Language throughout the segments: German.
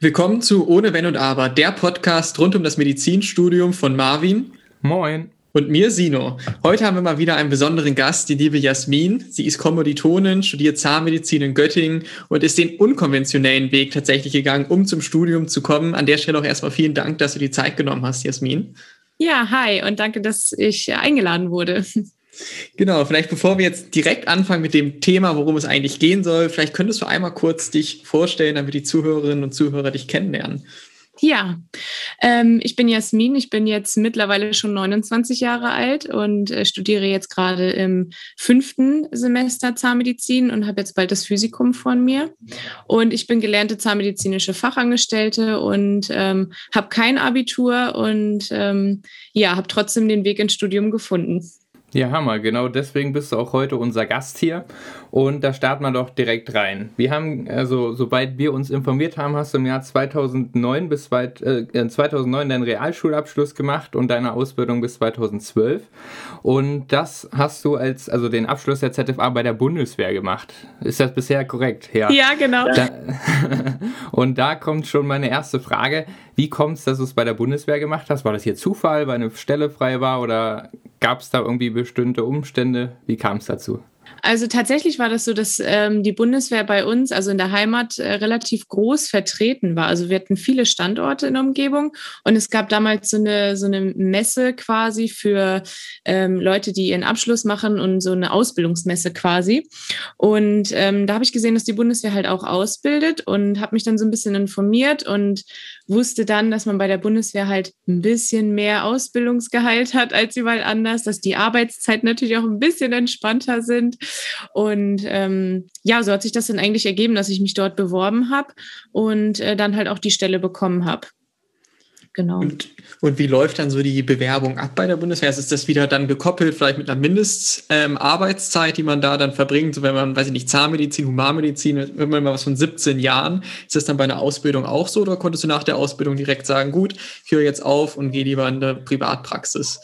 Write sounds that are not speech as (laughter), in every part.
Willkommen zu Ohne Wenn und Aber, der Podcast rund um das Medizinstudium von Marvin. Moin. Und mir, Sino. Heute haben wir mal wieder einen besonderen Gast, die liebe Jasmin. Sie ist Kommoditonin, studiert Zahnmedizin in Göttingen und ist den unkonventionellen Weg tatsächlich gegangen, um zum Studium zu kommen. An der Stelle auch erstmal vielen Dank, dass du die Zeit genommen hast, Jasmin. Ja, hi und danke, dass ich eingeladen wurde. Genau, vielleicht bevor wir jetzt direkt anfangen mit dem Thema, worum es eigentlich gehen soll, vielleicht könntest du einmal kurz dich vorstellen, damit die Zuhörerinnen und Zuhörer dich kennenlernen. Ja, ähm, ich bin Jasmin, ich bin jetzt mittlerweile schon 29 Jahre alt und äh, studiere jetzt gerade im fünften Semester Zahnmedizin und habe jetzt bald das Physikum von mir. Und ich bin gelernte zahnmedizinische Fachangestellte und ähm, habe kein Abitur und ähm, ja, habe trotzdem den Weg ins Studium gefunden. Ja, Hammer. Genau deswegen bist du auch heute unser Gast hier. Und da starten wir doch direkt rein. Wir haben, also, soweit wir uns informiert haben, hast du im Jahr 2009 bis weit, äh, 2009 deinen Realschulabschluss gemacht und deine Ausbildung bis 2012. Und das hast du als, also den Abschluss der ZFA bei der Bundeswehr gemacht. Ist das bisher korrekt? Ja, ja genau. Da, (laughs) und da kommt schon meine erste Frage. Wie kommt es, dass du es bei der Bundeswehr gemacht hast? War das hier Zufall, weil eine Stelle frei war oder gab es da irgendwie bestimmte Umstände? Wie kam es dazu? Also tatsächlich war das so, dass ähm, die Bundeswehr bei uns, also in der Heimat, äh, relativ groß vertreten war. Also wir hatten viele Standorte in der Umgebung und es gab damals so eine, so eine Messe quasi für ähm, Leute, die ihren Abschluss machen und so eine Ausbildungsmesse quasi. Und ähm, da habe ich gesehen, dass die Bundeswehr halt auch ausbildet und habe mich dann so ein bisschen informiert und wusste dann, dass man bei der Bundeswehr halt ein bisschen mehr Ausbildungsgehalt hat als überall anders, dass die Arbeitszeiten natürlich auch ein bisschen entspannter sind. Und ähm, ja, so hat sich das dann eigentlich ergeben, dass ich mich dort beworben habe und äh, dann halt auch die Stelle bekommen habe. Genau. Und, und, wie läuft dann so die Bewerbung ab bei der Bundeswehr? Ist das wieder dann gekoppelt, vielleicht mit einer Mindestarbeitszeit, ähm, die man da dann verbringt? So wenn man, weiß ich nicht, Zahnmedizin, Humanmedizin, wenn man mal was von 17 Jahren, ist das dann bei einer Ausbildung auch so oder konntest du nach der Ausbildung direkt sagen, gut, ich höre jetzt auf und gehe lieber in eine Privatpraxis?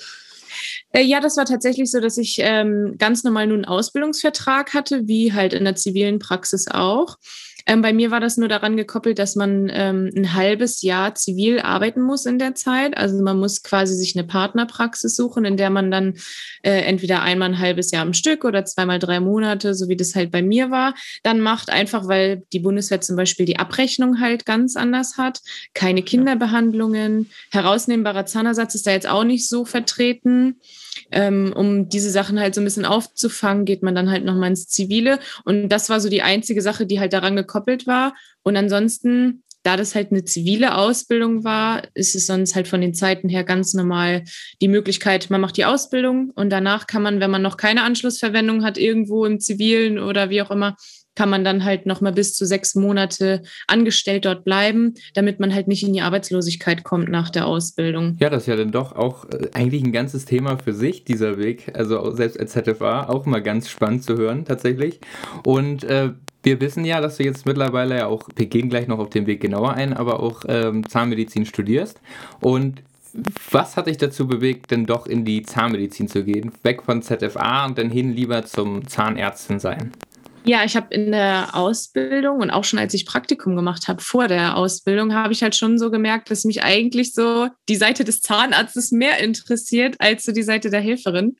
Äh, ja, das war tatsächlich so, dass ich ähm, ganz normal nun einen Ausbildungsvertrag hatte, wie halt in der zivilen Praxis auch. Ähm, bei mir war das nur daran gekoppelt, dass man ähm, ein halbes Jahr zivil arbeiten muss in der Zeit. Also man muss quasi sich eine Partnerpraxis suchen, in der man dann äh, entweder einmal ein halbes Jahr am Stück oder zweimal drei Monate, so wie das halt bei mir war, dann macht, einfach weil die Bundeswehr zum Beispiel die Abrechnung halt ganz anders hat. Keine Kinderbehandlungen, herausnehmbarer Zahnersatz ist da jetzt auch nicht so vertreten ähm, um diese Sachen halt so ein bisschen aufzufangen, geht man dann halt nochmal ins Zivile. Und das war so die einzige Sache, die halt daran gekoppelt war. Und ansonsten, da das halt eine zivile Ausbildung war, ist es sonst halt von den Zeiten her ganz normal die Möglichkeit, man macht die Ausbildung und danach kann man, wenn man noch keine Anschlussverwendung hat, irgendwo im Zivilen oder wie auch immer, kann man dann halt noch mal bis zu sechs Monate angestellt dort bleiben, damit man halt nicht in die Arbeitslosigkeit kommt nach der Ausbildung. Ja, das ist ja dann doch auch äh, eigentlich ein ganzes Thema für sich, dieser Weg. Also selbst als ZFA auch mal ganz spannend zu hören tatsächlich. Und äh, wir wissen ja, dass du jetzt mittlerweile ja auch, wir gehen gleich noch auf den Weg genauer ein, aber auch ähm, Zahnmedizin studierst. Und was hat dich dazu bewegt, denn doch in die Zahnmedizin zu gehen? Weg von ZFA und dann hin lieber zum Zahnärztin sein? Ja, ich habe in der Ausbildung und auch schon als ich Praktikum gemacht habe, vor der Ausbildung, habe ich halt schon so gemerkt, dass mich eigentlich so die Seite des Zahnarztes mehr interessiert als so die Seite der Helferin.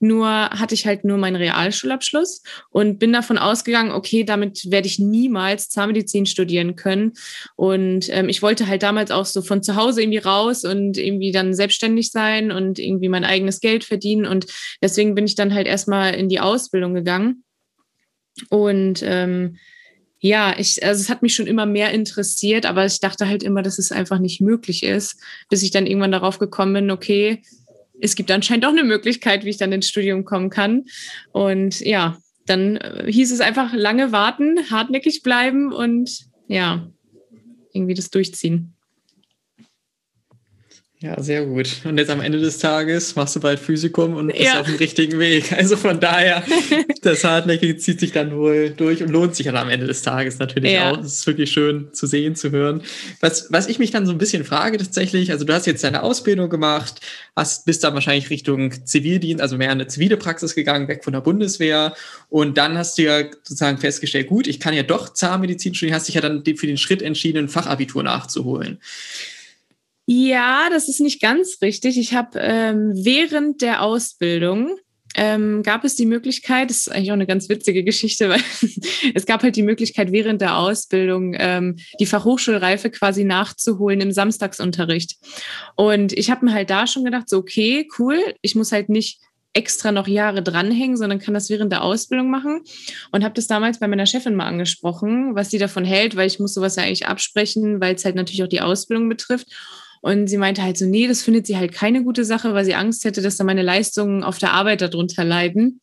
Nur hatte ich halt nur meinen Realschulabschluss und bin davon ausgegangen, okay, damit werde ich niemals Zahnmedizin studieren können. Und ähm, ich wollte halt damals auch so von zu Hause irgendwie raus und irgendwie dann selbstständig sein und irgendwie mein eigenes Geld verdienen. Und deswegen bin ich dann halt erstmal in die Ausbildung gegangen und ähm, ja, ich, also es hat mich schon immer mehr interessiert, aber ich dachte halt immer, dass es einfach nicht möglich ist, bis ich dann irgendwann darauf gekommen bin, okay, es gibt anscheinend auch eine Möglichkeit, wie ich dann ins Studium kommen kann. Und ja, dann äh, hieß es einfach lange warten, hartnäckig bleiben und ja, irgendwie das durchziehen. Ja, sehr gut. Und jetzt am Ende des Tages machst du bald Physikum und bist ja. auf dem richtigen Weg. Also von daher, (laughs) das Hartnäckige zieht sich dann wohl durch und lohnt sich dann am Ende des Tages natürlich ja. auch. Es ist wirklich schön zu sehen, zu hören. Was, was ich mich dann so ein bisschen frage tatsächlich, also du hast jetzt deine Ausbildung gemacht, hast, bist dann wahrscheinlich Richtung Zivildienst, also mehr in eine zivile Praxis gegangen, weg von der Bundeswehr. Und dann hast du ja sozusagen festgestellt, gut, ich kann ja doch Zahnmedizin studieren, hast dich ja dann für den Schritt entschieden, ein Fachabitur nachzuholen. Ja, das ist nicht ganz richtig. Ich habe ähm, während der Ausbildung ähm, gab es die Möglichkeit, das ist eigentlich auch eine ganz witzige Geschichte, (laughs) weil es gab halt die Möglichkeit, während der Ausbildung ähm, die Fachhochschulreife quasi nachzuholen im Samstagsunterricht. Und ich habe mir halt da schon gedacht, so okay, cool, ich muss halt nicht extra noch Jahre dranhängen, sondern kann das während der Ausbildung machen. Und habe das damals bei meiner Chefin mal angesprochen, was sie davon hält, weil ich muss sowas ja eigentlich absprechen, weil es halt natürlich auch die Ausbildung betrifft. Und sie meinte halt so, nee, das findet sie halt keine gute Sache, weil sie Angst hätte, dass da meine Leistungen auf der Arbeit darunter leiden.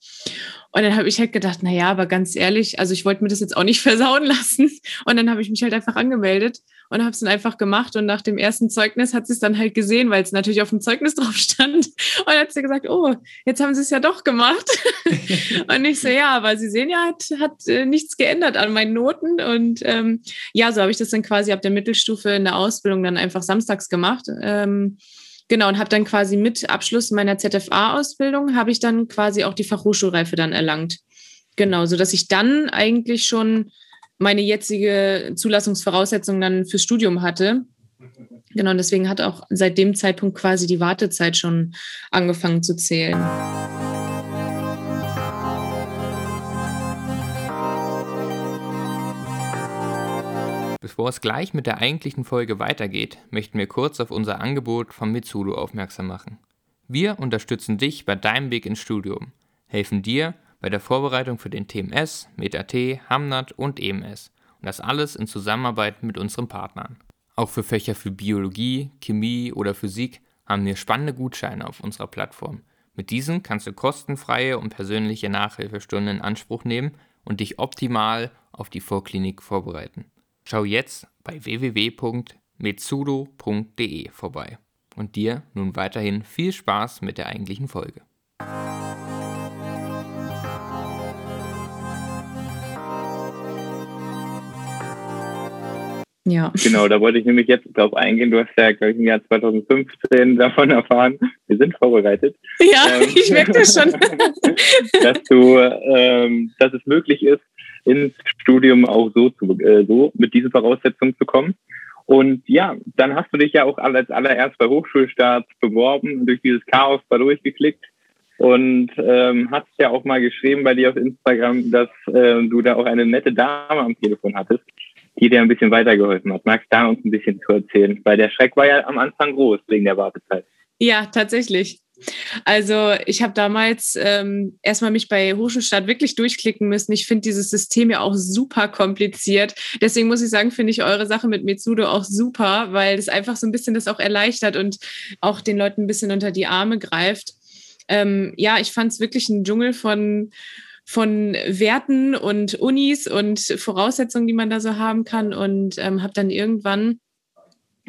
Und dann habe ich halt gedacht, na ja, aber ganz ehrlich, also ich wollte mir das jetzt auch nicht (laughs) versauen lassen. Und dann habe ich mich halt einfach angemeldet und habe es dann einfach gemacht. Und nach dem ersten Zeugnis hat sie es dann halt gesehen, weil es natürlich auf dem Zeugnis (laughs) drauf stand. Und hat sie gesagt, oh, jetzt haben sie es ja doch gemacht. (laughs) und ich so, ja, aber Sie sehen ja, hat, hat äh, nichts geändert an meinen Noten. Und ähm, ja, so habe ich das dann quasi ab der Mittelstufe in der Ausbildung dann einfach samstags gemacht. Ähm, Genau, und habe dann quasi mit Abschluss meiner ZFA-Ausbildung, habe ich dann quasi auch die Fachhochschulreife dann erlangt. Genau, so dass ich dann eigentlich schon meine jetzige Zulassungsvoraussetzung dann fürs Studium hatte. Genau, und deswegen hat auch seit dem Zeitpunkt quasi die Wartezeit schon angefangen zu zählen. Bevor es gleich mit der eigentlichen Folge weitergeht, möchten wir kurz auf unser Angebot von Mitsudo aufmerksam machen. Wir unterstützen dich bei deinem Weg ins Studium, helfen dir bei der Vorbereitung für den TMS, MetaT, Hamnat und EMS und das alles in Zusammenarbeit mit unseren Partnern. Auch für Fächer für Biologie, Chemie oder Physik haben wir spannende Gutscheine auf unserer Plattform. Mit diesen kannst du kostenfreie und persönliche Nachhilfestunden in Anspruch nehmen und dich optimal auf die Vorklinik vorbereiten. Schau jetzt bei www.metsudo.de vorbei. Und dir nun weiterhin viel Spaß mit der eigentlichen Folge. Ja. Genau, da wollte ich nämlich jetzt drauf eingehen. Du hast ja, glaube ich, im Jahr 2015 davon erfahren. Wir sind vorbereitet. Ja, ähm, (laughs) ich merke das schon. (laughs) dass du, ähm, dass es möglich ist, ins Studium auch so, zu, äh, so mit diesen Voraussetzungen zu kommen. Und ja, dann hast du dich ja auch als allererst bei Hochschulstart beworben, durch dieses Chaos da durchgeklickt und ähm, hast ja auch mal geschrieben bei dir auf Instagram, dass äh, du da auch eine nette Dame am Telefon hattest, die dir ein bisschen weitergeholfen hat. Magst du da uns ein bisschen zu erzählen? Weil der Schreck war ja am Anfang groß wegen der Wartezeit. Ja, tatsächlich. Also ich habe damals ähm, erstmal mich bei Hochschulstadt wirklich durchklicken müssen. Ich finde dieses System ja auch super kompliziert. Deswegen muss ich sagen, finde ich eure Sache mit Mitsudo auch super, weil es einfach so ein bisschen das auch erleichtert und auch den Leuten ein bisschen unter die Arme greift. Ähm, ja, ich fand es wirklich ein Dschungel von von Werten und Unis und Voraussetzungen, die man da so haben kann. Und ähm, habe dann irgendwann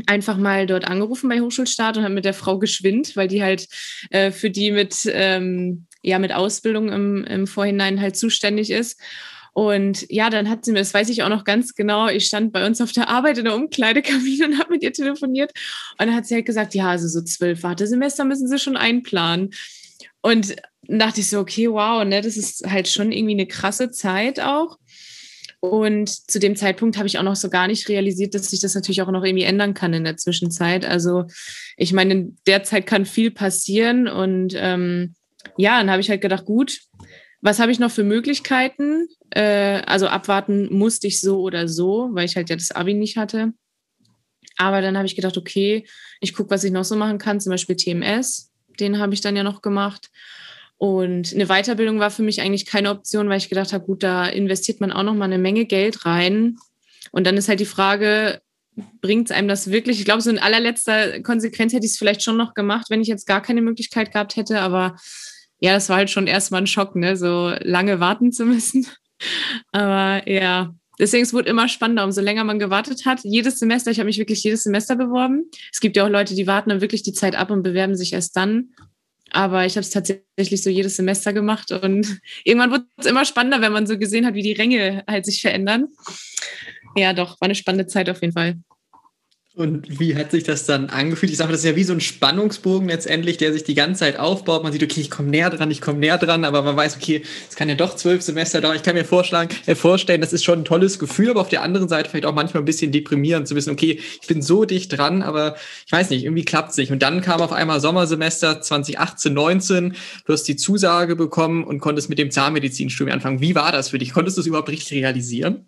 einfach mal dort angerufen bei Hochschulstart und habe mit der Frau geschwind, weil die halt äh, für die mit, ähm, ja, mit Ausbildung im, im Vorhinein halt zuständig ist. Und ja, dann hat sie mir, das weiß ich auch noch ganz genau, ich stand bei uns auf der Arbeit in der Umkleidekabine und habe mit ihr telefoniert. Und dann hat sie halt gesagt, ja, also so zwölf Wartesemester müssen sie schon einplanen. Und dachte ich so, okay, wow, ne, das ist halt schon irgendwie eine krasse Zeit auch. Und zu dem Zeitpunkt habe ich auch noch so gar nicht realisiert, dass sich das natürlich auch noch irgendwie ändern kann in der Zwischenzeit. Also ich meine, in der Zeit kann viel passieren. Und ähm, ja, dann habe ich halt gedacht, gut, was habe ich noch für Möglichkeiten? Äh, also abwarten musste ich so oder so, weil ich halt ja das Abi nicht hatte. Aber dann habe ich gedacht, okay, ich gucke, was ich noch so machen kann, zum Beispiel TMS. Den habe ich dann ja noch gemacht. Und eine Weiterbildung war für mich eigentlich keine Option, weil ich gedacht habe, gut, da investiert man auch noch mal eine Menge Geld rein. Und dann ist halt die Frage, bringt es einem das wirklich? Ich glaube, so in allerletzter Konsequenz hätte ich es vielleicht schon noch gemacht, wenn ich jetzt gar keine Möglichkeit gehabt hätte. Aber ja, das war halt schon erstmal ein Schock, ne? so lange warten zu müssen. (laughs) Aber ja, Deswegen es wurde immer spannender, umso länger man gewartet hat. Jedes Semester, ich habe mich wirklich jedes Semester beworben. Es gibt ja auch Leute, die warten dann wirklich die Zeit ab und bewerben sich erst dann. Aber ich habe es tatsächlich so jedes Semester gemacht und (laughs) irgendwann wurde es immer spannender, wenn man so gesehen hat, wie die Ränge halt sich verändern. Ja, doch, war eine spannende Zeit auf jeden Fall. Und wie hat sich das dann angefühlt? Ich sage, das ist ja wie so ein Spannungsbogen letztendlich, der sich die ganze Zeit aufbaut. Man sieht, okay, ich komme näher dran, ich komme näher dran, aber man weiß, okay, es kann ja doch zwölf Semester dauern. Ich kann mir vorschlagen, äh, vorstellen, das ist schon ein tolles Gefühl, aber auf der anderen Seite vielleicht auch manchmal ein bisschen deprimierend zu wissen, okay, ich bin so dicht dran, aber ich weiß nicht, irgendwie klappt es nicht. Und dann kam auf einmal Sommersemester 2018, 19, du hast die Zusage bekommen und konntest mit dem Zahnmedizinstudium anfangen. Wie war das für dich? Konntest du es überhaupt richtig realisieren?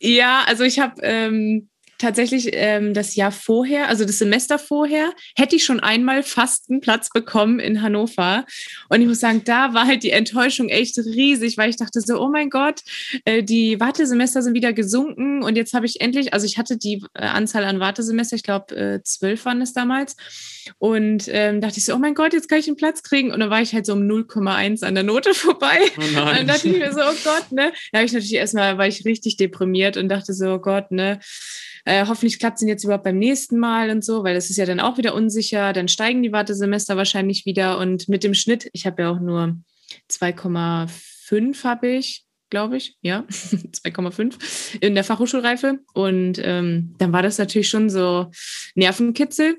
Ja, also ich habe ähm, tatsächlich ähm, das Jahr vorher, also das Semester vorher, hätte ich schon einmal fast einen Platz bekommen in Hannover. Und ich muss sagen, da war halt die Enttäuschung echt riesig, weil ich dachte so, oh mein Gott, äh, die Wartesemester sind wieder gesunken und jetzt habe ich endlich, also ich hatte die äh, Anzahl an Wartesemester, ich glaube äh, zwölf waren es damals. Und ähm, dachte ich so, oh mein Gott, jetzt kann ich einen Platz kriegen. Und dann war ich halt so um 0,1 an der Note (laughs) vorbei. Oh und dann dachte ich mir so, oh Gott, ne? Da habe ich natürlich erstmal, war ich richtig deprimiert und dachte so, oh Gott, ne? Äh, hoffentlich klappt es jetzt überhaupt beim nächsten Mal und so, weil das ist ja dann auch wieder unsicher. Dann steigen die Wartesemester wahrscheinlich wieder. Und mit dem Schnitt, ich habe ja auch nur 2,5 habe ich, glaube ich, ja, (laughs) 2,5 in der Fachhochschulreife. Und ähm, dann war das natürlich schon so Nervenkitzel.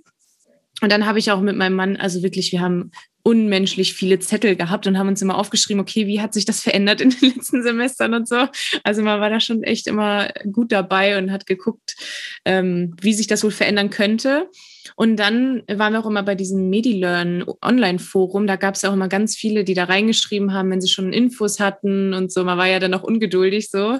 Und dann habe ich auch mit meinem Mann, also wirklich, wir haben unmenschlich viele Zettel gehabt und haben uns immer aufgeschrieben, okay, wie hat sich das verändert in den (laughs) letzten Semestern und so. Also man war da schon echt immer gut dabei und hat geguckt, ähm, wie sich das wohl verändern könnte. Und dann waren wir auch immer bei diesem MediLearn Online-Forum. Da gab es auch immer ganz viele, die da reingeschrieben haben, wenn sie schon Infos hatten und so. Man war ja dann auch ungeduldig so.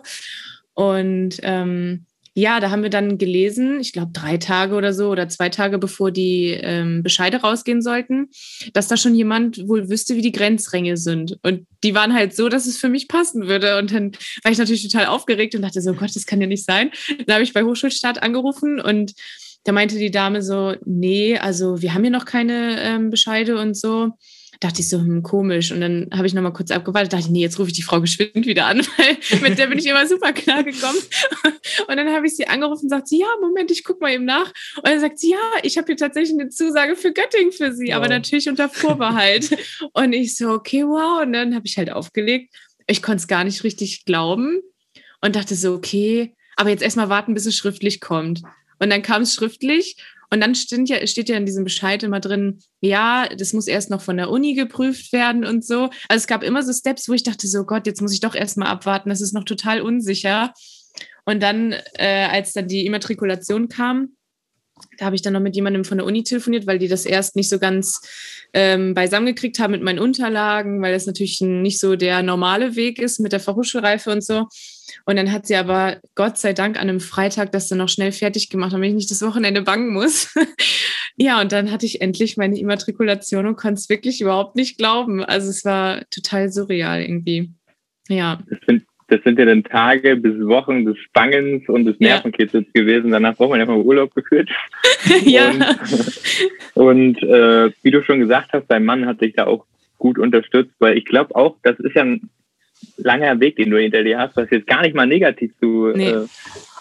Und ähm, ja, da haben wir dann gelesen, ich glaube drei Tage oder so oder zwei Tage bevor die ähm, Bescheide rausgehen sollten, dass da schon jemand wohl wüsste, wie die Grenzränge sind. Und die waren halt so, dass es für mich passen würde. Und dann war ich natürlich total aufgeregt und dachte so, Gott, das kann ja nicht sein. Dann habe ich bei Hochschulstaat angerufen und da meinte die Dame so, nee, also wir haben hier noch keine ähm, Bescheide und so dachte ich so, hm, komisch. Und dann habe ich nochmal kurz abgewartet, dachte ich, nee, jetzt rufe ich die Frau geschwind wieder an, (laughs) weil mit der bin ich immer super klar gekommen. Und dann habe ich sie angerufen und sagt sie, ja, Moment, ich gucke mal eben nach. Und dann sagt sie, ja, ich habe hier tatsächlich eine Zusage für Göttingen für sie, wow. aber natürlich unter Vorbehalt. (laughs) und ich so, okay, wow. Und dann habe ich halt aufgelegt. Ich konnte es gar nicht richtig glauben und dachte so, okay, aber jetzt erstmal warten, bis es schriftlich kommt. Und dann kam es schriftlich und dann steht ja, steht ja in diesem Bescheid immer drin, ja, das muss erst noch von der Uni geprüft werden und so. Also es gab immer so Steps, wo ich dachte, so Gott, jetzt muss ich doch erstmal abwarten, das ist noch total unsicher. Und dann, äh, als dann die Immatrikulation kam, da habe ich dann noch mit jemandem von der Uni telefoniert, weil die das erst nicht so ganz ähm, beisammen gekriegt haben mit meinen Unterlagen, weil das natürlich nicht so der normale Weg ist mit der Fachhochschulreife und so. Und dann hat sie aber Gott sei Dank an einem Freitag das dann noch schnell fertig gemacht, damit ich nicht das Wochenende bangen muss. (laughs) ja, und dann hatte ich endlich meine Immatrikulation und konnte es wirklich überhaupt nicht glauben. Also es war total surreal irgendwie. Ja. Das sind, das sind ja dann Tage bis Wochen des Bangens und des Nervenkitzels ja. gewesen. Danach braucht man ja mal Urlaub geführt. (laughs) ja. Und, und äh, wie du schon gesagt hast, dein Mann hat sich da auch gut unterstützt, weil ich glaube auch, das ist ja ein langer Weg, den du hinter dir hast, was jetzt gar nicht mal negativ zu nee. äh,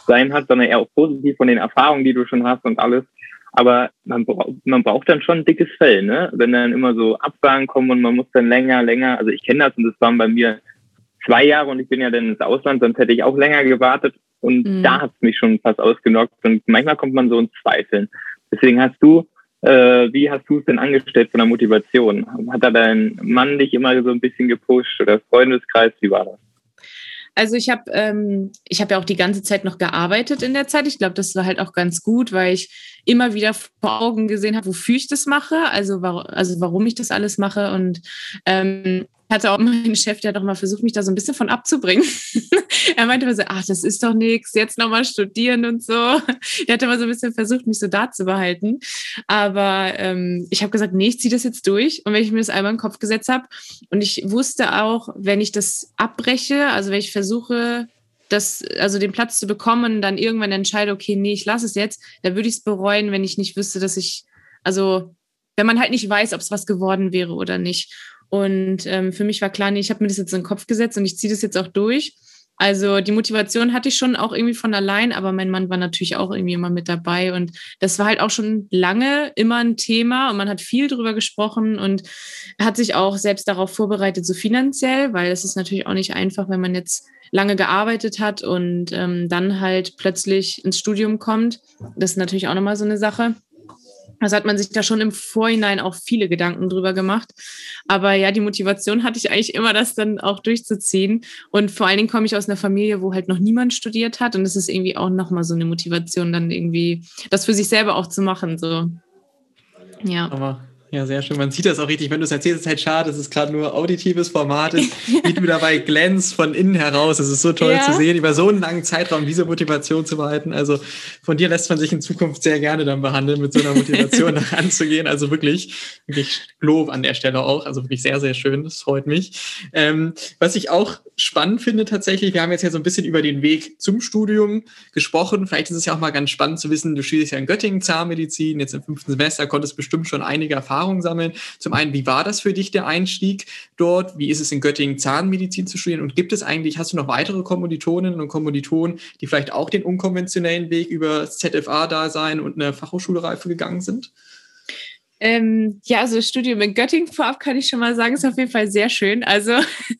sein hat, sondern eher auch positiv von den Erfahrungen, die du schon hast und alles. Aber man, braucht man braucht dann schon ein dickes Fell, ne? Wenn dann immer so Absagen kommen und man muss dann länger, länger, also ich kenne das und das waren bei mir zwei Jahre und ich bin ja dann ins Ausland, sonst hätte ich auch länger gewartet und mhm. da hat es mich schon fast ausgenockt und manchmal kommt man so in Zweifeln. Deswegen hast du äh, wie hast du es denn angestellt von der Motivation? Hat da dein Mann dich immer so ein bisschen gepusht oder Freundeskreis? Wie war das? Also ich habe ähm, ich habe ja auch die ganze Zeit noch gearbeitet in der Zeit. Ich glaube, das war halt auch ganz gut, weil ich immer wieder vor Augen gesehen habe, wofür ich das mache, also, also warum ich das alles mache und ähm, hatte auch (laughs) mein Chef, der hat doch mal versucht, mich da so ein bisschen von abzubringen. (laughs) er meinte immer so, ach, das ist doch nichts, jetzt nochmal studieren und so. (laughs) Er hat immer so ein bisschen versucht, mich so da zu behalten. Aber ähm, ich habe gesagt, nee, ich ziehe das jetzt durch. Und wenn ich mir das einmal in den Kopf gesetzt habe und ich wusste auch, wenn ich das abbreche, also wenn ich versuche, das, also den Platz zu bekommen dann irgendwann entscheide, okay, nee, ich lasse es jetzt, dann würde ich es bereuen, wenn ich nicht wüsste, dass ich, also wenn man halt nicht weiß, ob es was geworden wäre oder nicht. Und ähm, für mich war klar, nee, ich habe mir das jetzt in den Kopf gesetzt und ich ziehe das jetzt auch durch. Also die Motivation hatte ich schon auch irgendwie von allein, aber mein Mann war natürlich auch irgendwie immer mit dabei. Und das war halt auch schon lange immer ein Thema und man hat viel drüber gesprochen und hat sich auch selbst darauf vorbereitet, so finanziell, weil es ist natürlich auch nicht einfach, wenn man jetzt lange gearbeitet hat und ähm, dann halt plötzlich ins Studium kommt. Das ist natürlich auch nochmal so eine Sache. Also hat man sich da schon im Vorhinein auch viele Gedanken drüber gemacht. Aber ja, die Motivation hatte ich eigentlich immer, das dann auch durchzuziehen. Und vor allen Dingen komme ich aus einer Familie, wo halt noch niemand studiert hat. Und es ist irgendwie auch nochmal so eine Motivation, dann irgendwie das für sich selber auch zu machen. So. Ja. Aber ja, sehr schön. Man sieht das auch richtig. Wenn du es erzählst, ist halt schade, dass es gerade nur auditives Format ist, wie du dabei glänzt von innen heraus. Es ist so toll ja. zu sehen, über so einen langen Zeitraum diese Motivation zu behalten. Also von dir lässt man sich in Zukunft sehr gerne dann behandeln, mit so einer Motivation (laughs) anzugehen. Also wirklich, wirklich Lob an der Stelle auch. Also wirklich sehr, sehr schön. Das freut mich. Ähm, was ich auch spannend finde tatsächlich, wir haben jetzt ja so ein bisschen über den Weg zum Studium gesprochen. Vielleicht ist es ja auch mal ganz spannend zu wissen, du studierst ja in Göttingen Zahnmedizin, jetzt im fünften Semester, konntest bestimmt schon einige Erfahrungen Erfahrung sammeln. Zum einen, wie war das für dich, der Einstieg dort? Wie ist es in Göttingen, Zahnmedizin zu studieren? Und gibt es eigentlich, hast du noch weitere Kommilitoninnen und Kommilitonen, die vielleicht auch den unkonventionellen Weg über ZFA-Dasein und eine Fachhochschulreife gegangen sind? Ähm, ja, also das Studium in Göttingen vorab kann ich schon mal sagen, ist auf jeden Fall sehr schön. Also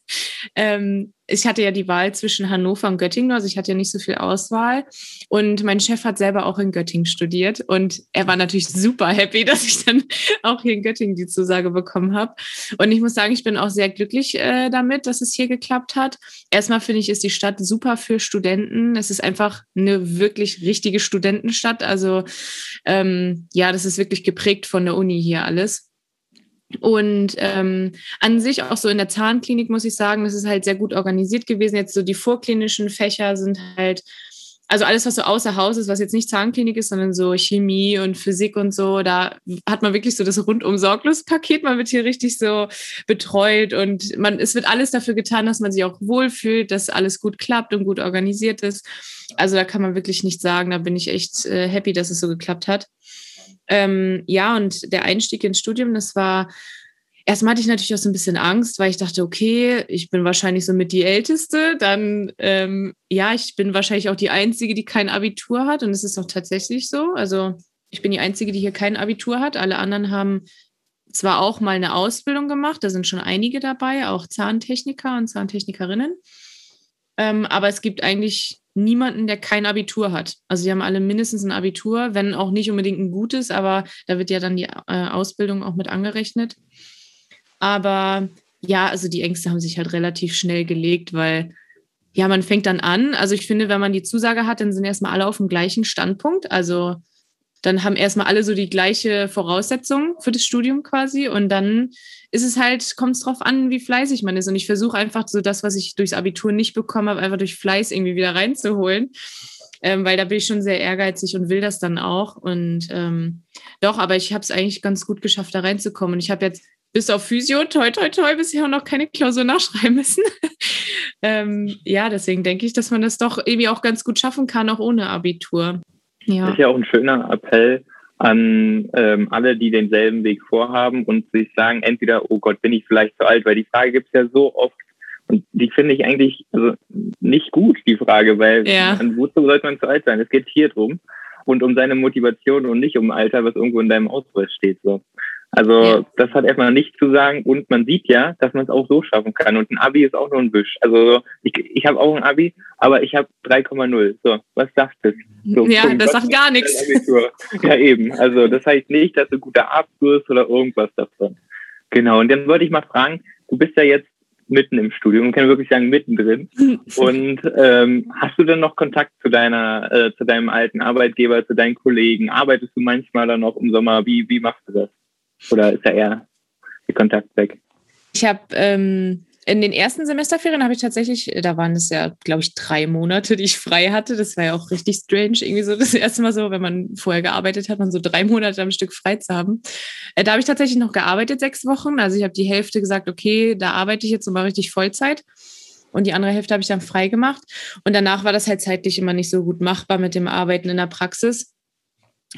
(laughs) ähm, ich hatte ja die Wahl zwischen Hannover und Göttingen, also ich hatte ja nicht so viel Auswahl. Und mein Chef hat selber auch in Göttingen studiert und er war natürlich super happy, (laughs) dass ich dann auch hier in Göttingen die Zusage bekommen habe. Und ich muss sagen, ich bin auch sehr glücklich äh, damit, dass es hier geklappt hat. Erstmal finde ich, ist die Stadt super für Studenten. Es ist einfach eine wirklich richtige Studentenstadt. Also ähm, ja, das ist wirklich geprägt von der Uni hier alles. Und ähm, an sich auch so in der Zahnklinik muss ich sagen, das ist halt sehr gut organisiert gewesen. Jetzt so die vorklinischen Fächer sind halt, also alles, was so außer Haus ist, was jetzt nicht Zahnklinik ist, sondern so Chemie und Physik und so, da hat man wirklich so das rundum sorglos Paket. Man wird hier richtig so betreut und man, es wird alles dafür getan, dass man sich auch wohlfühlt, dass alles gut klappt und gut organisiert ist. Also da kann man wirklich nicht sagen, da bin ich echt äh, happy, dass es so geklappt hat. Ähm, ja, und der Einstieg ins Studium, das war, erstmal hatte ich natürlich auch so ein bisschen Angst, weil ich dachte, okay, ich bin wahrscheinlich so mit die Älteste, dann, ähm, ja, ich bin wahrscheinlich auch die Einzige, die kein Abitur hat und es ist auch tatsächlich so. Also ich bin die Einzige, die hier kein Abitur hat. Alle anderen haben zwar auch mal eine Ausbildung gemacht, da sind schon einige dabei, auch Zahntechniker und Zahntechnikerinnen. Ähm, aber es gibt eigentlich niemanden, der kein Abitur hat. Also sie haben alle mindestens ein Abitur, wenn auch nicht unbedingt ein gutes, aber da wird ja dann die äh, Ausbildung auch mit angerechnet. Aber ja, also die Ängste haben sich halt relativ schnell gelegt, weil ja, man fängt dann an. Also ich finde, wenn man die Zusage hat, dann sind erstmal alle auf dem gleichen Standpunkt. Also dann haben erstmal alle so die gleiche Voraussetzung für das Studium quasi und dann ist es halt, kommt es drauf an, wie fleißig man ist. Und ich versuche einfach so das, was ich durchs Abitur nicht bekommen habe, einfach durch Fleiß irgendwie wieder reinzuholen. Ähm, weil da bin ich schon sehr ehrgeizig und will das dann auch. Und ähm, doch, aber ich habe es eigentlich ganz gut geschafft, da reinzukommen. Und ich habe jetzt bis auf Physio, toi, toi, toi, bisher auch noch keine Klausur nachschreiben müssen. (laughs) ähm, ja, deswegen denke ich, dass man das doch irgendwie auch ganz gut schaffen kann, auch ohne Abitur. Ja. Das ist ja auch ein schöner Appell an ähm, alle, die denselben Weg vorhaben und sich sagen, entweder, oh Gott, bin ich vielleicht zu alt, weil die Frage gibt es ja so oft und die finde ich eigentlich also nicht gut, die Frage, weil ja. an wozu sollte man zu alt sein? Es geht hier drum und um seine Motivation und nicht um Alter, was irgendwo in deinem Ausweis steht. So. Also ja. das hat erstmal nichts zu sagen und man sieht ja, dass man es auch so schaffen kann. Und ein Abi ist auch nur ein Wisch. Also ich, ich habe auch ein Abi, aber ich habe 3,0. So, was sagt das? So, ja, das sagt gar nichts. Ja, eben. Also das heißt nicht, dass du guter Arzt wirst oder irgendwas davon. Genau. Und dann wollte ich mal fragen, du bist ja jetzt mitten im Studium, kann wirklich sagen mittendrin. (laughs) Und ähm, hast du denn noch Kontakt zu deiner, äh, zu deinem alten Arbeitgeber, zu deinen Kollegen? Arbeitest du manchmal dann noch im Sommer? Wie, wie machst du das? Oder ist da eher der Kontakt weg? Ich habe ähm, in den ersten Semesterferien habe ich tatsächlich, da waren es ja, glaube ich, drei Monate, die ich frei hatte. Das war ja auch richtig strange, irgendwie so das erste Mal so, wenn man vorher gearbeitet hat, man so drei Monate am Stück frei zu haben. Äh, da habe ich tatsächlich noch gearbeitet, sechs Wochen. Also ich habe die Hälfte gesagt, okay, da arbeite ich jetzt und mal richtig Vollzeit. Und die andere Hälfte habe ich dann frei gemacht. Und danach war das halt zeitlich immer nicht so gut machbar mit dem Arbeiten in der Praxis.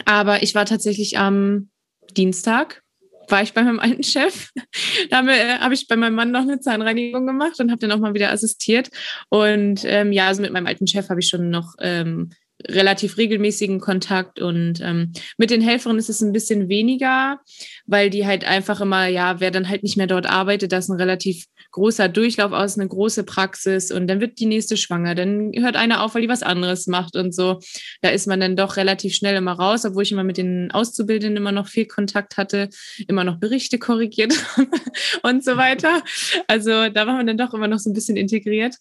Aber ich war tatsächlich am Dienstag war ich bei meinem alten Chef. Da habe äh, hab ich bei meinem Mann noch eine Zahnreinigung gemacht und habe dann auch mal wieder assistiert. Und ähm, ja, also mit meinem alten Chef habe ich schon noch ähm, relativ regelmäßigen Kontakt und ähm, mit den Helferinnen ist es ein bisschen weniger, weil die halt einfach immer, ja, wer dann halt nicht mehr dort arbeitet, das ist ein relativ großer Durchlauf aus, eine große Praxis und dann wird die nächste schwanger, dann hört eine auf, weil die was anderes macht und so. Da ist man dann doch relativ schnell immer raus, obwohl ich immer mit den Auszubildenden immer noch viel Kontakt hatte, immer noch Berichte korrigiert (laughs) und so weiter. Also da war man dann doch immer noch so ein bisschen integriert.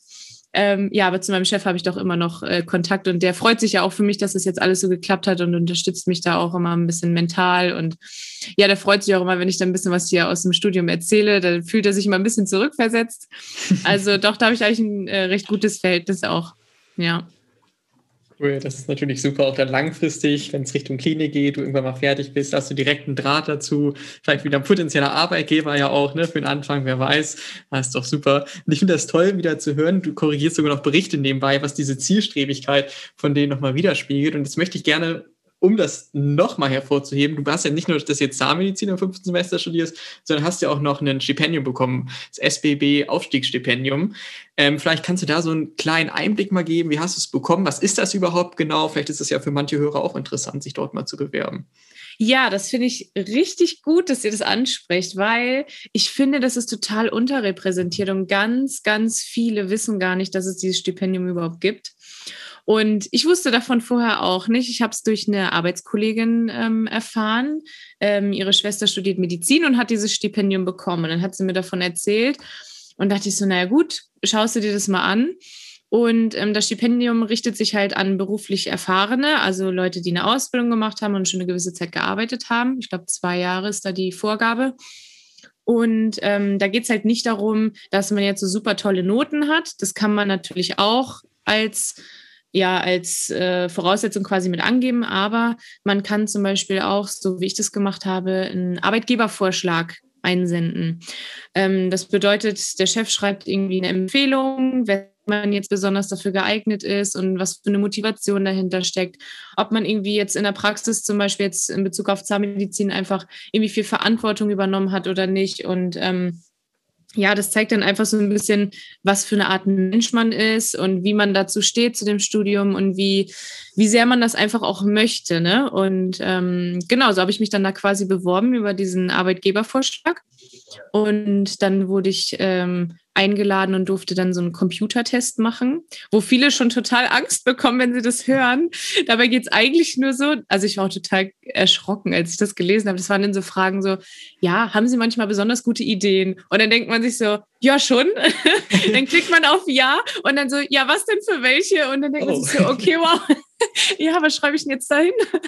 Ähm, ja, aber zu meinem Chef habe ich doch immer noch äh, Kontakt und der freut sich ja auch für mich, dass es das jetzt alles so geklappt hat und unterstützt mich da auch immer ein bisschen mental. Und ja, der freut sich auch immer, wenn ich dann ein bisschen was hier aus dem Studium erzähle. Da fühlt er sich immer ein bisschen zurückversetzt. (laughs) Also doch, da habe ich eigentlich ein äh, recht gutes Verhältnis auch. Ja. Cool, das ist natürlich super, auch dann langfristig, wenn es Richtung Klinik geht, du irgendwann mal fertig bist, hast du direkt einen Draht dazu, vielleicht wieder ein potenzieller Arbeitgeber ja auch, ne, für den Anfang, wer weiß, das ist doch super. Und ich finde das toll, wieder zu hören, du korrigierst sogar noch Berichte nebenbei, was diese Zielstrebigkeit von denen nochmal widerspiegelt. Und jetzt möchte ich gerne um das nochmal hervorzuheben, du hast ja nicht nur das jetzt Zahnmedizin im fünften Semester studierst, sondern hast ja auch noch ein Stipendium bekommen, das SBB Aufstiegsstipendium. Ähm, vielleicht kannst du da so einen kleinen Einblick mal geben. Wie hast du es bekommen? Was ist das überhaupt genau? Vielleicht ist es ja für manche Hörer auch interessant, sich dort mal zu bewerben. Ja, das finde ich richtig gut, dass ihr das ansprecht, weil ich finde, das ist total unterrepräsentiert und ganz, ganz viele wissen gar nicht, dass es dieses Stipendium überhaupt gibt. Und ich wusste davon vorher auch nicht. Ich habe es durch eine Arbeitskollegin ähm, erfahren. Ähm, ihre Schwester studiert Medizin und hat dieses Stipendium bekommen. Und dann hat sie mir davon erzählt. Und dachte ich so, naja gut, schaust du dir das mal an. Und ähm, das Stipendium richtet sich halt an beruflich Erfahrene, also Leute, die eine Ausbildung gemacht haben und schon eine gewisse Zeit gearbeitet haben. Ich glaube, zwei Jahre ist da die Vorgabe. Und ähm, da geht es halt nicht darum, dass man jetzt so super tolle Noten hat. Das kann man natürlich auch als ja als äh, Voraussetzung quasi mit angeben, aber man kann zum Beispiel auch, so wie ich das gemacht habe, einen Arbeitgebervorschlag einsenden. Ähm, das bedeutet, der Chef schreibt irgendwie eine Empfehlung, wenn man jetzt besonders dafür geeignet ist und was für eine Motivation dahinter steckt. Ob man irgendwie jetzt in der Praxis zum Beispiel jetzt in Bezug auf Zahnmedizin einfach irgendwie viel Verantwortung übernommen hat oder nicht und ähm, ja, das zeigt dann einfach so ein bisschen, was für eine Art Mensch man ist und wie man dazu steht zu dem Studium und wie, wie sehr man das einfach auch möchte. Ne? Und ähm, genau, so habe ich mich dann da quasi beworben über diesen Arbeitgebervorschlag. Und dann wurde ich ähm, eingeladen und durfte dann so einen Computertest machen, wo viele schon total Angst bekommen, wenn sie das hören. Dabei geht es eigentlich nur so, also ich war auch total erschrocken, als ich das gelesen habe. Das waren dann so Fragen so, ja, haben Sie manchmal besonders gute Ideen? Und dann denkt man sich so, ja, schon. (laughs) dann klickt man auf Ja und dann so, ja, was denn für welche? Und dann denkt oh. man sich so, okay, wow. (laughs) ja, was schreibe ich denn jetzt dahin? (laughs)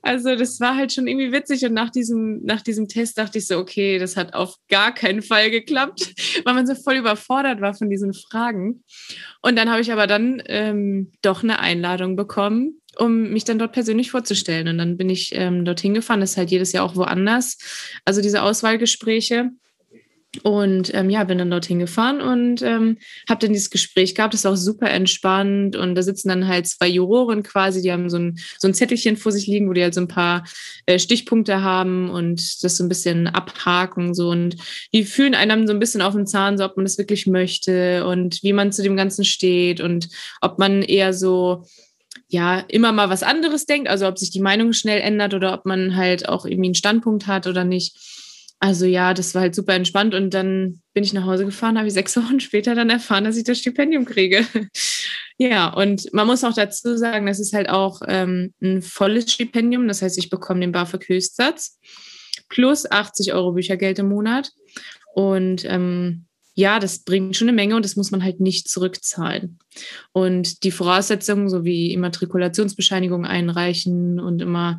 Also das war halt schon irgendwie witzig und nach diesem, nach diesem Test dachte ich so, okay, das hat auf gar keinen Fall geklappt, (laughs) weil man so voll überfordert war von diesen Fragen. Und dann habe ich aber dann ähm, doch eine Einladung bekommen, um mich dann dort persönlich vorzustellen. Und dann bin ich ähm, dorthin gefahren, das ist halt jedes Jahr auch woanders. Also diese Auswahlgespräche. Und ähm, ja, bin dann dorthin gefahren und ähm, habe dann dieses Gespräch gehabt. Das war auch super entspannt. Und da sitzen dann halt zwei Juroren quasi, die haben so ein, so ein Zettelchen vor sich liegen, wo die halt so ein paar äh, Stichpunkte haben und das so ein bisschen abhaken. So. Und die fühlen einem so ein bisschen auf den Zahn, so ob man das wirklich möchte und wie man zu dem Ganzen steht und ob man eher so ja, immer mal was anderes denkt, also ob sich die Meinung schnell ändert oder ob man halt auch irgendwie einen Standpunkt hat oder nicht. Also ja, das war halt super entspannt und dann bin ich nach Hause gefahren, habe ich sechs (laughs) Wochen später dann erfahren, dass ich das Stipendium kriege. (laughs) ja, und man muss auch dazu sagen, das ist halt auch ähm, ein volles Stipendium, das heißt, ich bekomme den BAföG-Höchstsatz plus 80 Euro Büchergeld im Monat und ähm, ja, das bringt schon eine Menge und das muss man halt nicht zurückzahlen. Und die Voraussetzungen, so wie Immatrikulationsbescheinigung einreichen und immer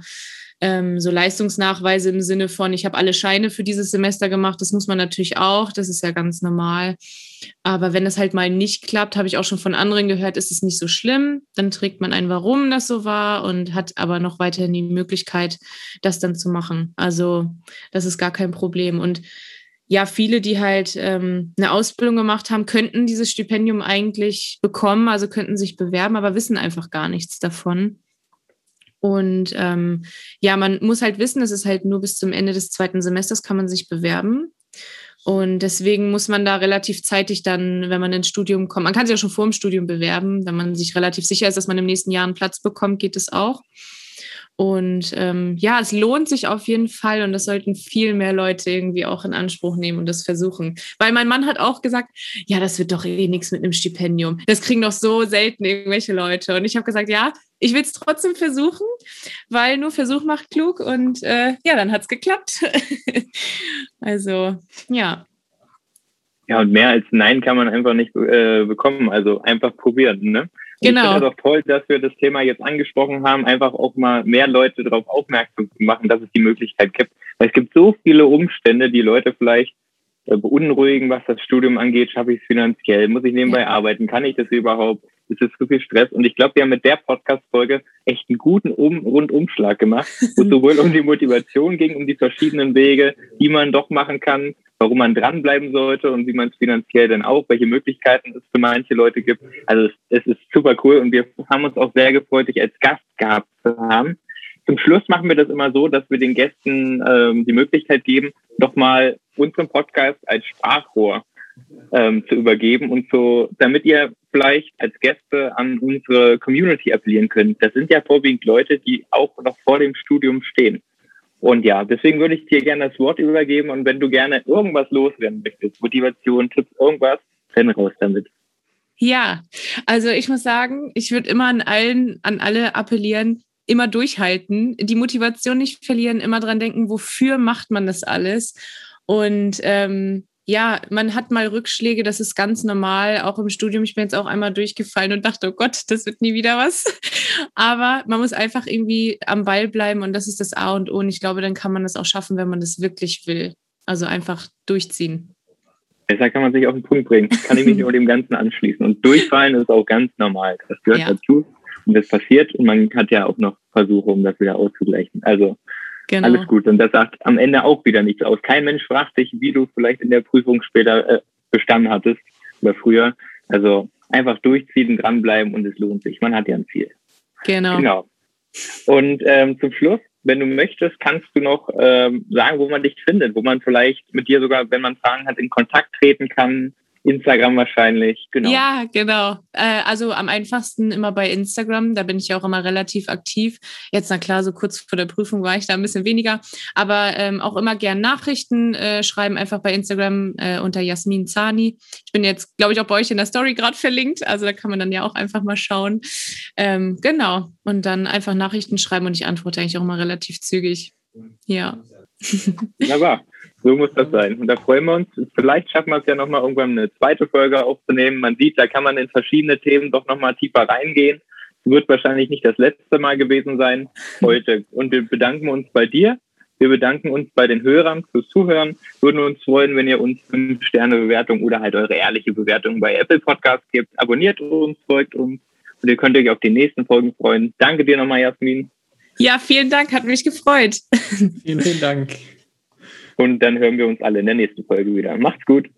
ähm, so Leistungsnachweise im Sinne von, ich habe alle Scheine für dieses Semester gemacht. Das muss man natürlich auch, das ist ja ganz normal. Aber wenn es halt mal nicht klappt, habe ich auch schon von anderen gehört, ist es nicht so schlimm. Dann trägt man ein, warum das so war und hat aber noch weiterhin die Möglichkeit, das dann zu machen. Also das ist gar kein Problem. Und ja, viele, die halt ähm, eine Ausbildung gemacht haben, könnten dieses Stipendium eigentlich bekommen, also könnten sich bewerben, aber wissen einfach gar nichts davon. Und ähm, ja, man muss halt wissen, es ist halt nur bis zum Ende des zweiten Semesters kann man sich bewerben. Und deswegen muss man da relativ zeitig dann, wenn man ins Studium kommt, man kann sich ja schon vor dem Studium bewerben, wenn man sich relativ sicher ist, dass man im nächsten Jahr einen Platz bekommt, geht es auch. Und ähm, ja, es lohnt sich auf jeden Fall und das sollten viel mehr Leute irgendwie auch in Anspruch nehmen und das versuchen. Weil mein Mann hat auch gesagt, ja, das wird doch eh nichts mit einem Stipendium. Das kriegen doch so selten irgendwelche Leute. Und ich habe gesagt, ja, ich will es trotzdem versuchen, weil nur Versuch macht klug und äh, ja, dann hat es geklappt. (laughs) also, ja. Ja, und mehr als Nein kann man einfach nicht äh, bekommen. Also einfach probieren, ne? Genau. Ich finde es auch toll, dass wir das Thema jetzt angesprochen haben, einfach auch mal mehr Leute darauf aufmerksam zu machen, dass es die Möglichkeit gibt. Weil es gibt so viele Umstände, die Leute vielleicht äh, beunruhigen, was das Studium angeht. Schaffe ich es finanziell? Muss ich nebenbei ja. arbeiten? Kann ich das überhaupt? Es ist so viel Stress. Und ich glaube, wir haben mit der Podcast-Folge echt einen guten um Rundumschlag gemacht, wo es (laughs) sowohl um die Motivation ging, um die verschiedenen Wege, die man doch machen kann, warum man dranbleiben sollte und wie man es finanziell dann auch, welche Möglichkeiten es für manche Leute gibt. Also es, es ist super cool und wir haben uns auch sehr gefreut, dich als Gast gehabt zu haben. Zum Schluss machen wir das immer so, dass wir den Gästen ähm, die Möglichkeit geben, nochmal unseren Podcast als Sprachrohr ähm, zu übergeben und so, damit ihr vielleicht als Gäste an unsere Community appellieren könnt. Das sind ja vorwiegend Leute, die auch noch vor dem Studium stehen. Und ja, deswegen würde ich dir gerne das Wort übergeben und wenn du gerne irgendwas loswerden möchtest, Motivation, Tipps, irgendwas, dann raus damit. Ja, also ich muss sagen, ich würde immer an allen, an alle appellieren, immer durchhalten, die Motivation nicht verlieren, immer dran denken, wofür macht man das alles? Und ähm, ja, man hat mal Rückschläge, das ist ganz normal, auch im Studium. Ich bin jetzt auch einmal durchgefallen und dachte, oh Gott, das wird nie wieder was. (laughs) Aber man muss einfach irgendwie am Ball bleiben und das ist das A und O. Und ich glaube, dann kann man das auch schaffen, wenn man das wirklich will. Also einfach durchziehen. Besser kann man sich auf den Punkt bringen. Kann ich mich (laughs) nur dem Ganzen anschließen. Und durchfallen ist auch ganz normal. Das gehört ja. dazu. Und das passiert. Und man hat ja auch noch Versuche, um das wieder auszugleichen. Also Genau. Alles gut. Und das sagt am Ende auch wieder nichts aus. Kein Mensch fragt dich, wie du vielleicht in der Prüfung später äh, bestanden hattest oder früher. Also einfach durchziehen, dranbleiben und es lohnt sich. Man hat ja ein Ziel. Genau. Genau. Und ähm, zum Schluss, wenn du möchtest, kannst du noch ähm, sagen, wo man dich findet, wo man vielleicht mit dir sogar, wenn man Fragen hat, in Kontakt treten kann, Instagram wahrscheinlich, genau. Ja, genau. Äh, also am einfachsten immer bei Instagram, da bin ich auch immer relativ aktiv. Jetzt, na klar, so kurz vor der Prüfung war ich da ein bisschen weniger, aber ähm, auch immer gern Nachrichten äh, schreiben, einfach bei Instagram äh, unter Jasmin Zani. Ich bin jetzt, glaube ich, auch bei euch in der Story gerade verlinkt, also da kann man dann ja auch einfach mal schauen. Ähm, genau. Und dann einfach Nachrichten schreiben und ich antworte eigentlich auch immer relativ zügig. Ja. Wunderbar. (laughs) So muss das sein. Und da freuen wir uns. Vielleicht schaffen wir es ja nochmal irgendwann eine zweite Folge aufzunehmen. Man sieht, da kann man in verschiedene Themen doch nochmal tiefer reingehen. Wird wahrscheinlich nicht das letzte Mal gewesen sein heute. Und wir bedanken uns bei dir. Wir bedanken uns bei den Hörern fürs Zuhören. Würden uns freuen, wenn ihr uns eine Sterne-Bewertung oder halt eure ehrliche Bewertung bei Apple Podcasts gebt. Abonniert uns, folgt uns. Und ihr könnt euch auf die nächsten Folgen freuen. Danke dir nochmal, Jasmin. Ja, vielen Dank. Hat mich gefreut. Vielen, vielen Dank. Und dann hören wir uns alle in der nächsten Folge wieder. Macht's gut.